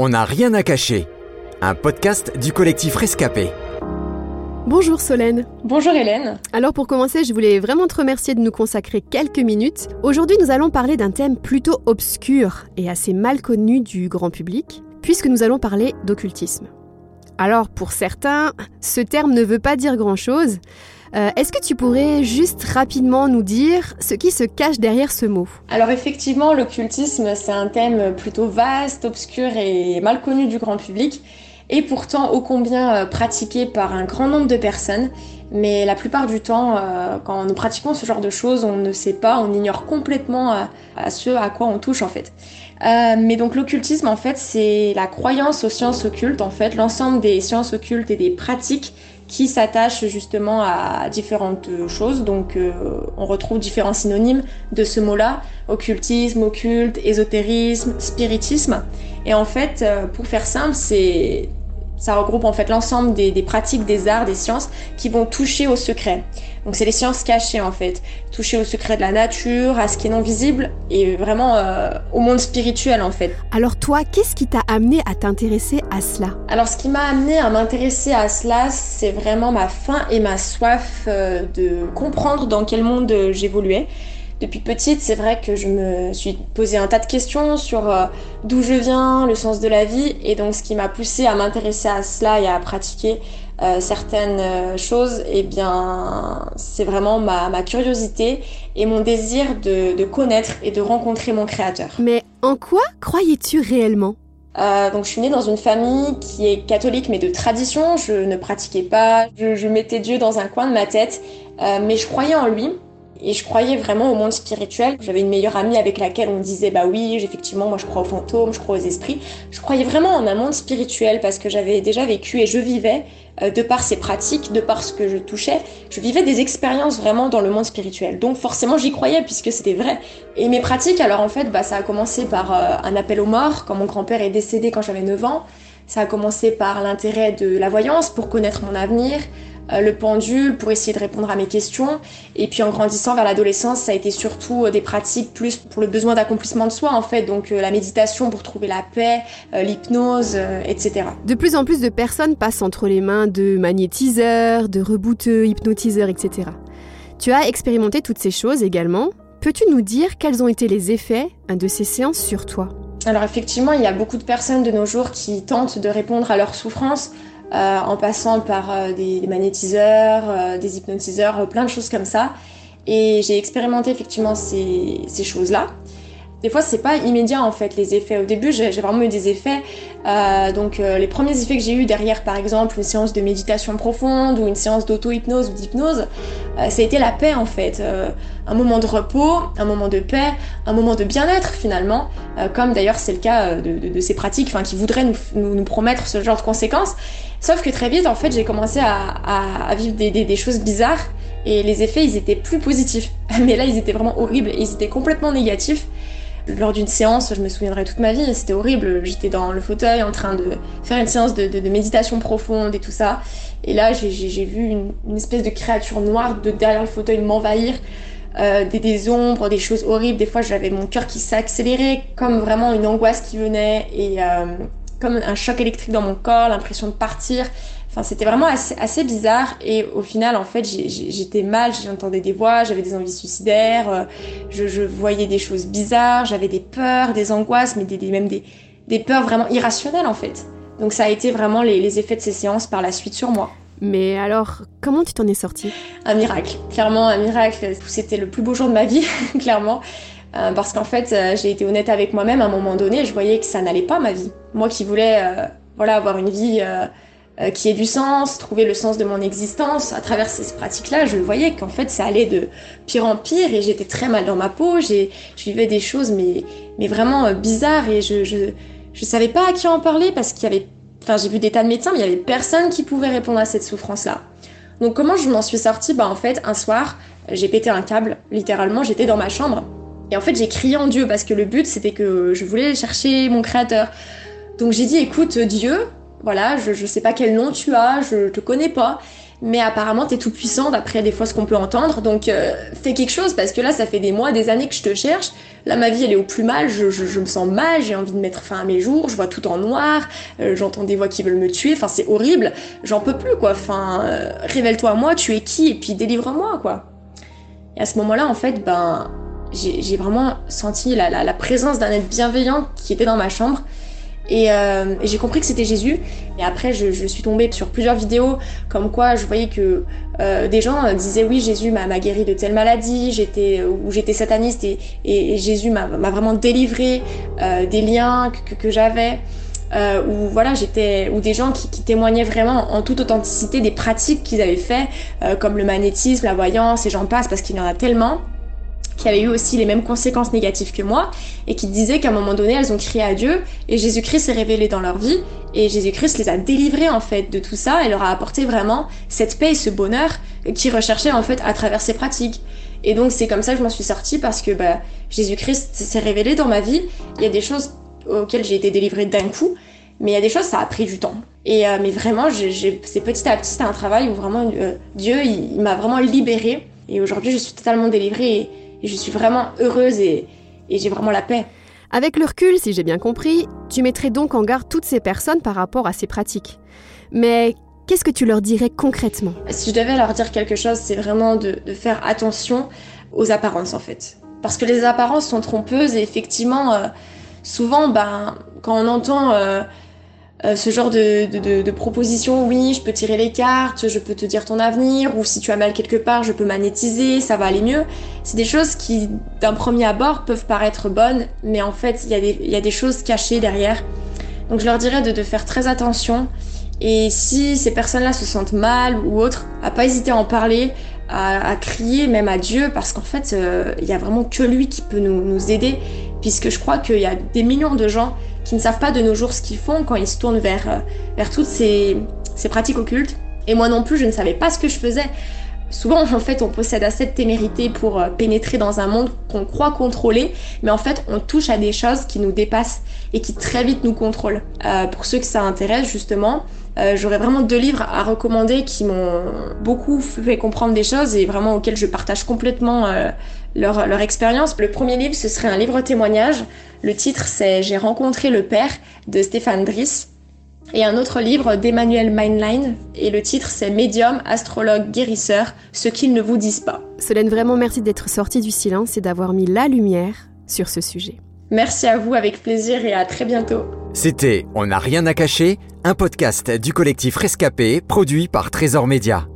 On n'a rien à cacher. Un podcast du collectif Rescapé. Bonjour Solène. Bonjour Hélène. Alors pour commencer, je voulais vraiment te remercier de nous consacrer quelques minutes. Aujourd'hui, nous allons parler d'un thème plutôt obscur et assez mal connu du grand public, puisque nous allons parler d'occultisme. Alors pour certains, ce terme ne veut pas dire grand-chose. Euh, est-ce que tu pourrais juste rapidement nous dire ce qui se cache derrière ce mot Alors effectivement, l'occultisme, c'est un thème plutôt vaste, obscur et mal connu du grand public, et pourtant ô combien euh, pratiqué par un grand nombre de personnes. Mais la plupart du temps, euh, quand nous pratiquons ce genre de choses, on ne sait pas, on ignore complètement ce à quoi on touche en fait. mais donc l'occultisme, en fait, c'est la croyance aux sciences occultes, en fait, l'ensemble des sciences occultes et des pratiques qui s'attache justement à différentes choses. Donc euh, on retrouve différents synonymes de ce mot-là, occultisme, occulte, ésotérisme, spiritisme. Et en fait, euh, pour faire simple, c'est ça regroupe en fait l'ensemble des, pratiques des arts, des sciences qui vont toucher au secret. Donc c'est les sciences cachées en fait, toucher au secret de la nature, à ce qui est non visible et vraiment euh, au monde spirituel en fait. Alors toi, qu'est-ce qui t'a amené à t'intéresser à cela? Alors ce qui m'a amené à m'intéresser à cela, c'est vraiment ma faim et ma soif euh, de comprendre dans quel monde j'évoluais. Depuis petite, c'est vrai que je me suis posé un tas de questions sur euh, d'où je viens, le sens de la vie, et donc ce qui m'a poussé à m'intéresser à cela et à pratiquer euh, certaines euh, choses, eh bien, c'est vraiment ma, curiosité et mon désir de, de, connaître et de rencontrer mon créateur. Mais en quoi croyais-tu réellement? Donc je suis née dans une famille qui est catholique mais de tradition. Je ne pratiquais pas, je, je mettais Dieu dans un coin de ma tête, mais je croyais en lui. Et je croyais vraiment au monde spirituel. J'avais une meilleure amie avec laquelle on disait bah oui, effectivement, moi je crois aux fantômes, je crois aux esprits. Je croyais vraiment en un monde spirituel parce que j'avais déjà vécu et je vivais euh, de par ces pratiques, de par ce que je touchais, je vivais des expériences vraiment dans le monde spirituel. Donc forcément j'y croyais puisque c'était vrai. Et mes pratiques, alors en fait, bah, ça a commencé par euh, un appel aux morts quand mon grand-père est décédé quand j'avais 9 ans. Ça a commencé par l'intérêt de la voyance pour connaître mon avenir. Euh, le pendule pour essayer de répondre à mes questions. Et puis en grandissant vers l'adolescence, ça a été surtout euh, des pratiques plus pour le besoin d'accomplissement de soi en fait, donc euh, la méditation pour trouver la paix, l'hypnose, etc. De plus en plus de personnes passent entre les mains de magnétiseurs, de rebooteux, hypnotiseurs, etc. Tu as expérimenté toutes ces choses également. Peux-tu nous dire quels ont été les effets de ces séances sur toi? Alors effectivement, il y a beaucoup de personnes de nos jours qui tentent de répondre à leurs souffrances euh, en passant par euh, des, magnétiseurs, euh, des hypnotiseurs, plein de choses comme ça. Et j'ai expérimenté effectivement ces, choses-là. Des fois, c'est pas immédiat en fait les effets. Au début, j'ai vraiment eu des effets. Donc, les premiers effets que j'ai eu derrière, par exemple, une séance de méditation profonde ou une séance d'auto-hypnose ou d'hypnose, ça a été la paix en fait. un moment de repos, un moment de paix, un moment de bien-être finalement, comme d'ailleurs c'est le cas de, ces pratiques qui voudraient nous, promettre ce genre de conséquences. Sauf que très vite, en fait, j'ai commencé à, vivre des, des, choses bizarres et les effets, ils étaient plus positifs. Mais là, ils étaient vraiment horribles, ils étaient complètement négatifs lors d'une séance, je me souviendrai toute ma vie, c'était horrible. J'étais dans le fauteuil en train de faire une séance de, méditation profonde et tout ça. Et là, j'ai vu une, espèce de créature noire de derrière le fauteuil m'envahir. Euh, des, ombres, des choses horribles. Des fois, j'avais mon cœur qui s'accélérait, comme vraiment une angoisse qui venait et euh, comme un choc électrique dans mon corps, l'impression de partir c'était vraiment assez, bizarre. Et au final, en fait, j'étais mal, j'entendais des voix, j'avais des envies suicidaires, euh, je, voyais des choses bizarres, j'avais des peurs, des angoisses, mais des, même des, peurs vraiment irrationnelles, en fait. Donc ça a été vraiment les, effets de ces séances par la suite sur moi. Mais alors, comment tu t'en es sortie? Un miracle, clairement un miracle. C'était le plus beau jour de ma vie, clairement. Euh, parce qu'en fait, euh, j'ai été honnête avec moi-même à un moment donné, je voyais que ça n'allait pas ma vie. Moi qui voulais voilà, avoir une vie euh, qui ait du sens, trouver le sens de mon existence. À travers ces pratiques-là, je voyais qu'en fait, ça allait de pire en pire et j'étais très mal dans ma peau. J'ai, je vivais des choses, mais, mais vraiment euh, bizarres et je, je, je savais pas à qui en parler parce qu'il y avait, enfin, j'ai vu des tas de médecins, mais il y avait personne qui pouvait répondre à cette souffrance-là. Donc, comment je m'en suis sortie? Bah, en fait, un soir, j'ai pété un câble, littéralement, j'étais dans ma chambre. Et en fait, j'ai crié en Dieu parce que le but, c'était que je voulais chercher mon créateur. Donc j'ai dit, écoute, Dieu, voilà, je, ne sais pas quel nom tu as, je te connais pas, mais apparemment t'es tout puissant d'après des fois ce qu'on peut entendre, donc euh, fais quelque chose parce que là ça fait des mois, des années que je te cherche. Là ma vie elle est au plus mal, je, je, me sens mal, j'ai envie de mettre fin à mes jours, je vois tout en noir, euh, j'entends des voix qui veulent me tuer, enfin c'est horrible, j'en peux plus quoi. Enfin euh, révèle-toi à moi, tu es qui? Et puis délivre-moi quoi. Et à ce moment-là en fait ben j'ai vraiment senti la, la, présence d'un être bienveillant qui était dans ma chambre euh, et, j'ai compris que c'était Jésus. Et après, je, je, suis tombée sur plusieurs vidéos comme quoi je voyais que euh, des gens disaient oui, Jésus m'a guéri de telle maladie, j'étais ou j'étais sataniste et, et, Jésus m'a vraiment délivré euh, des liens que, que j'avais. Euh, ou voilà j'étais ou des gens qui, qui, témoignaient vraiment en toute authenticité des pratiques qu'ils avaient fait euh, comme le magnétisme, la voyance et j'en passe parce qu'il y en a tellement qui avaient eu aussi les mêmes conséquences négatives que moi et qui disaient qu'à un moment donné, elles ont crié à Dieu et Jésus-Christ s'est révélé dans leur vie et Jésus-Christ les a délivrées en fait de tout ça et leur a apporté vraiment cette paix et ce bonheur qu'ils recherchaient en fait à travers ces pratiques. Et donc c'est comme ça que je m'en suis sortie parce que bah, Jésus-Christ s'est révélé dans ma vie. Il y a des choses auxquelles j'ai été délivrée d'un coup, mais il y a des choses ça a pris du temps. Et euh, mais vraiment, c'est petit à petit, c'était un travail où vraiment euh, Dieu, il, m'a vraiment libérée. Et aujourd'hui, je suis totalement délivrée. Et je suis vraiment heureuse et, j'ai vraiment la paix. Avec le recul, si j'ai bien compris, tu mettrais donc en garde toutes ces personnes par rapport à ces pratiques. Mais qu'est-ce que tu leur dirais concrètement? Si je devais leur dire quelque chose, c'est vraiment de, faire attention aux apparences en fait. Parce que les apparences sont trompeuses et effectivement, euh, souvent, ben, quand on entend euh, euh, ce genre de, de, de, proposition, oui, je peux tirer les cartes, je peux te dire ton avenir, ou si tu as mal quelque part, je peux magnétiser, ça va aller mieux. C'est des choses qui, d'un premier abord, peuvent paraître bonnes, mais en fait, il y, y, a des choses cachées derrière. Donc je leur dirais de, de faire très attention. Et si ces personnes-là se sentent mal ou autre, à pas hésiter à en parler, à, à crier même à Dieu, parce qu'en fait, euh, il y a vraiment que lui qui peut nous, nous aider, puisque je crois qu'il y a des millions de gens qui ne savent pas de nos jours ce qu'ils font quand ils se tournent vers, euh, vers toutes ces, ces pratiques occultes. Et moi non plus, je ne savais pas ce que je faisais. Souvent, en fait, on possède assez de témérité pour euh, pénétrer dans un monde qu'on croit contrôler, mais en fait, on touche à des choses qui nous dépassent et qui très vite nous contrôlent. Euh, pour ceux que ça intéresse, justement, euh, j'aurais vraiment deux livres à recommander qui m'ont beaucoup fait comprendre des choses et vraiment auxquels je partage complètement euh, leur, expérience. Le premier livre, ce serait un livre témoignage. Le titre, c'est J'ai rencontré le père de Stéphane Driss. Et un autre livre d'Emmanuel Meinlein, et le titre c'est Médium, astrologue, guérisseur, ce qu'ils ne vous disent pas. Solène, vraiment merci d'être sortie du silence et d'avoir mis la lumière sur ce sujet. Merci à vous, avec plaisir et à très bientôt. C'était On n'a rien à cacher, un podcast du collectif Rescapé produit par Trésor Média.